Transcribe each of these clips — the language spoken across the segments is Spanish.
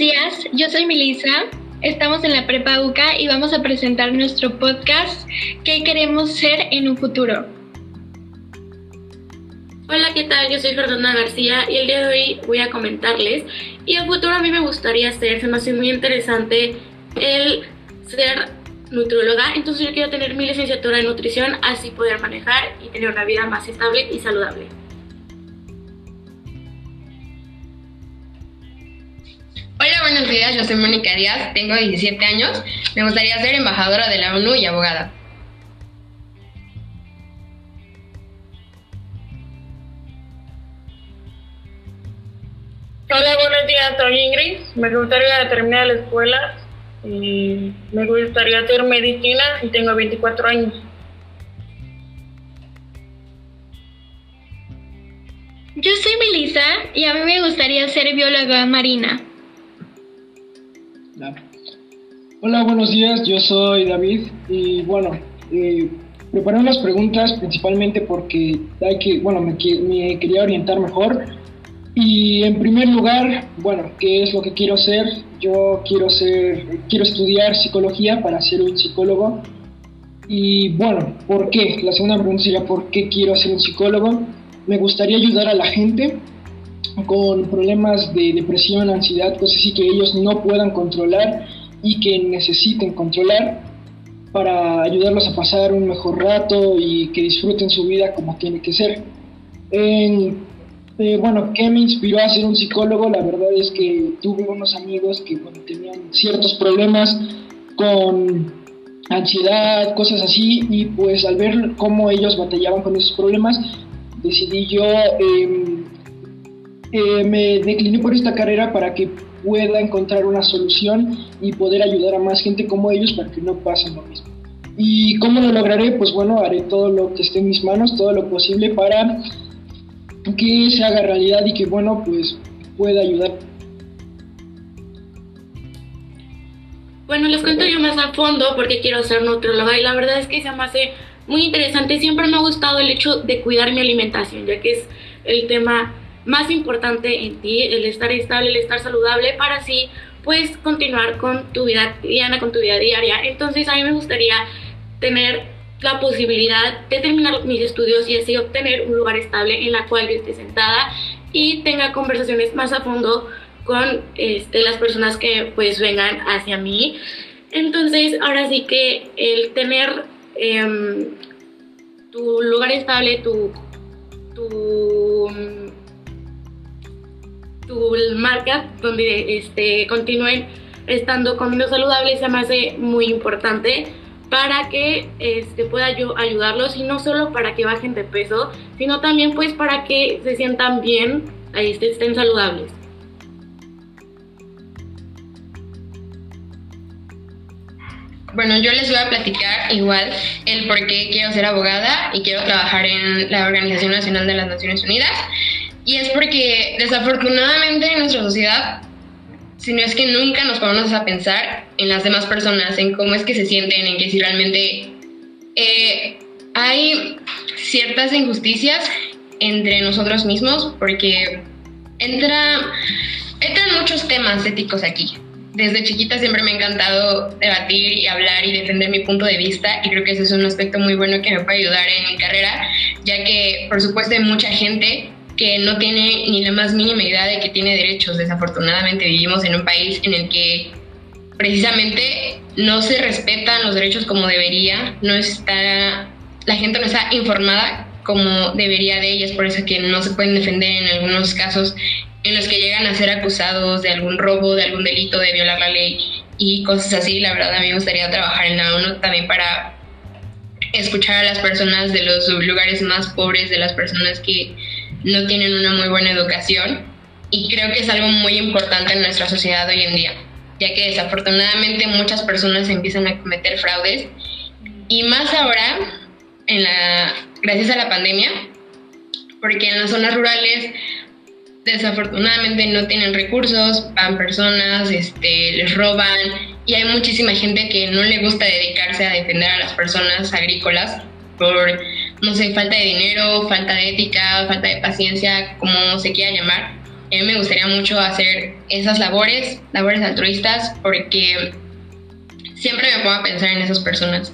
días, yo soy Melissa. Estamos en la Prepa UCA y vamos a presentar nuestro podcast ¿Qué queremos ser en un futuro? Hola, ¿qué tal? Yo soy Fernanda García y el día de hoy voy a comentarles. Y en futuro a mí me gustaría ser, se me hace muy interesante el ser nutróloga. Entonces yo quiero tener mi licenciatura en nutrición, así poder manejar y tener una vida más estable y saludable. Buenos días, yo soy Mónica Díaz, tengo 17 años, me gustaría ser embajadora de la ONU y abogada. Hola, buenos días, soy Ingrid, me gustaría terminar la escuela y me gustaría hacer medicina y tengo 24 años. Yo soy Melissa y a mí me gustaría ser bióloga marina. Hola, buenos días, yo soy David y bueno, eh, preparé unas preguntas principalmente porque hay que, bueno, me, me, quería orientar mejor y en primer lugar, bueno, ¿qué es lo que quiero ser? Yo quiero ser, quiero estudiar psicología para ser un psicólogo y bueno, ¿por qué? La segunda pregunta sería ¿por qué quiero ser un psicólogo? Me gustaría ayudar a la gente con problemas de depresión, ansiedad, cosas así que ellos no puedan controlar y que necesiten controlar para ayudarlos a pasar un mejor rato y que disfruten su vida como tiene que ser. Eh, bueno, ¿qué me inspiró a ser un psicólogo? La verdad es que tuve unos amigos que tenían ciertos problemas con ansiedad, cosas así, y pues al ver cómo ellos batallaban con esos problemas, decidí yo, em, eh, me decliné por esta carrera para que pueda encontrar una solución y poder ayudar a más gente como ellos para que no pasen lo mismo. ¿Y cómo lo lograré? Pues bueno, haré todo lo que esté en mis manos, todo lo posible para que se haga realidad y que bueno, pues pueda ayudar. Bueno, les cuento yo más a fondo porque quiero ser nutróloga y la verdad es que se me hace muy interesante. Siempre me ha gustado el hecho de cuidar mi alimentación, ya que es el tema más importante en ti, el estar estable, el estar saludable, para así pues continuar con tu vida cotidiana, con tu vida diaria. Entonces a mí me gustaría tener la posibilidad de terminar mis estudios y así obtener un lugar estable en la cual yo esté sentada y tenga conversaciones más a fondo con este, las personas que pues vengan hacia mí. Entonces ahora sí que el tener em, tu lugar estable, tu, tu tu marca donde este, continúen estando comiendo saludables se me hace muy importante para que este, pueda yo ayudarlos y no solo para que bajen de peso, sino también pues para que se sientan bien, este, estén saludables. Bueno, yo les voy a platicar igual el por qué quiero ser abogada y quiero trabajar en la Organización Nacional de las Naciones Unidas. Y es porque desafortunadamente en nuestra sociedad, si no es que nunca nos ponemos a pensar en las demás personas, en cómo es que se sienten, en que si realmente eh, hay ciertas injusticias entre nosotros mismos, porque entra, entran muchos temas éticos aquí. Desde chiquita siempre me ha encantado debatir y hablar y defender mi punto de vista y creo que ese es un aspecto muy bueno que me puede ayudar en mi carrera, ya que por supuesto hay mucha gente que no tiene ni la más mínima idea de que tiene derechos. Desafortunadamente vivimos en un país en el que precisamente no se respetan los derechos como debería, no está, la gente no está informada como debería de ellas, por eso que no se pueden defender en algunos casos en los que llegan a ser acusados de algún robo, de algún delito, de violar la ley y cosas así. La verdad a mí me gustaría trabajar en la ONU también para escuchar a las personas de los lugares más pobres, de las personas que no tienen una muy buena educación. Y creo que es algo muy importante en nuestra sociedad hoy en día, ya que desafortunadamente muchas personas empiezan a cometer fraudes. Y más ahora, en la, gracias a la pandemia, porque en las zonas rurales desafortunadamente no tienen recursos, van personas, este, les roban y hay muchísima gente que no le gusta dedicarse a defender a las personas agrícolas por no sé, falta de dinero, falta de ética, falta de paciencia, como se quiera llamar, a mí me gustaría mucho hacer esas labores, labores altruistas, porque siempre me pongo a pensar en esas personas.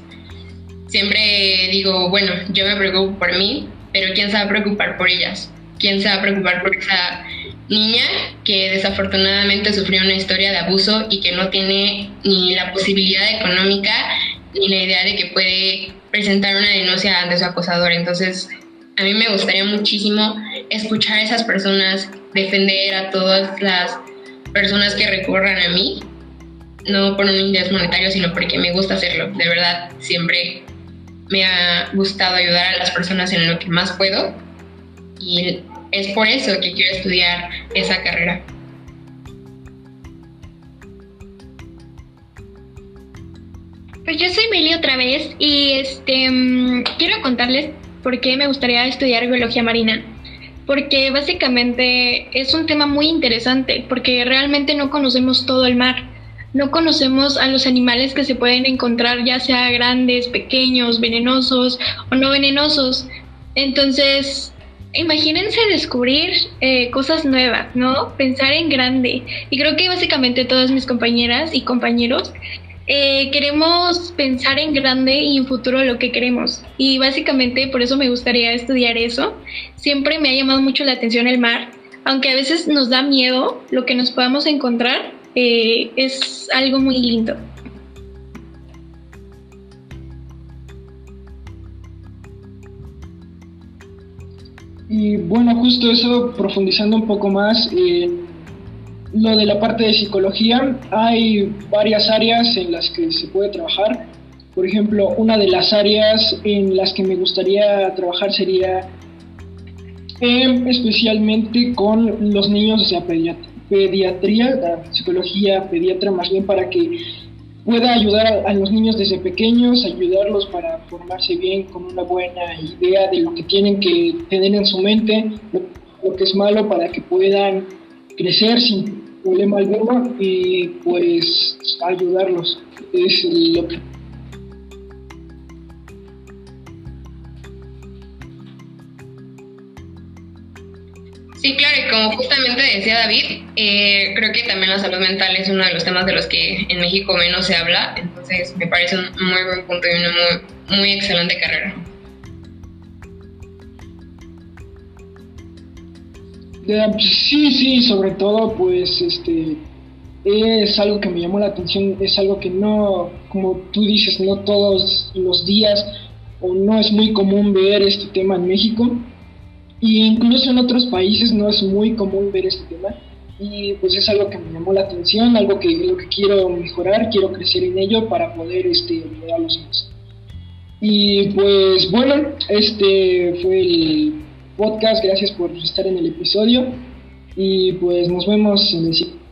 Siempre digo, bueno, yo me preocupo por mí, pero ¿quién se va a preocupar por ellas? ¿Quién se va a preocupar por esa niña que desafortunadamente sufrió una historia de abuso y que no tiene ni la posibilidad económica ni la idea de que puede presentar una denuncia ante su acosador? Entonces, a mí me gustaría muchísimo escuchar a esas personas, defender a todas las personas que recurran a mí, no por un interés monetario, sino porque me gusta hacerlo. De verdad, siempre me ha gustado ayudar a las personas en lo que más puedo y es por eso que quiero estudiar esa carrera. Pues yo soy Meli otra vez y este mm, quiero contarles por qué me gustaría estudiar biología marina. Porque básicamente es un tema muy interesante, porque realmente no conocemos todo el mar. No conocemos a los animales que se pueden encontrar, ya sea grandes, pequeños, venenosos o no venenosos. Entonces, imagínense descubrir eh, cosas nuevas, ¿no? Pensar en grande. Y creo que básicamente todas mis compañeras y compañeros eh, queremos pensar en grande y en futuro lo que queremos. Y básicamente por eso me gustaría estudiar eso. Siempre me ha llamado mucho la atención el mar, aunque a veces nos da miedo lo que nos podamos encontrar, eh, es algo muy lindo. Y bueno, justo eso, profundizando un poco más, en lo de la parte de psicología, hay varias áreas en las que se puede trabajar. Por ejemplo, una de las áreas en las que me gustaría trabajar sería em, especialmente con los niños, o sea, pediatría, la psicología pediatra más bien para que pueda ayudar a, los niños desde pequeños, ayudarlos para formarse bien con una buena idea de lo que tienen que tener en su mente, lo que es malo para que puedan crecer sin problema alguno y pues ayudarlos. Es lo que Sí, claro, y como justamente decía David, eh, creo que también la salud mental es uno de los temas de los que en México menos se habla, entonces me parece un muy buen punto y una muy, muy excelente carrera. Sí, sí, sobre todo pues este es algo que me llamó la atención, es algo que no, como tú dices, no todos los días o no es muy común ver este tema en México y incluso en otros países no es muy común ver este tema y pues es algo que me llamó la atención, algo que lo que quiero mejorar, quiero crecer en ello para poder este ayudar a los demás. Y pues bueno, este fue el podcast, gracias por estar en el episodio y pues nos vemos en el siguiente.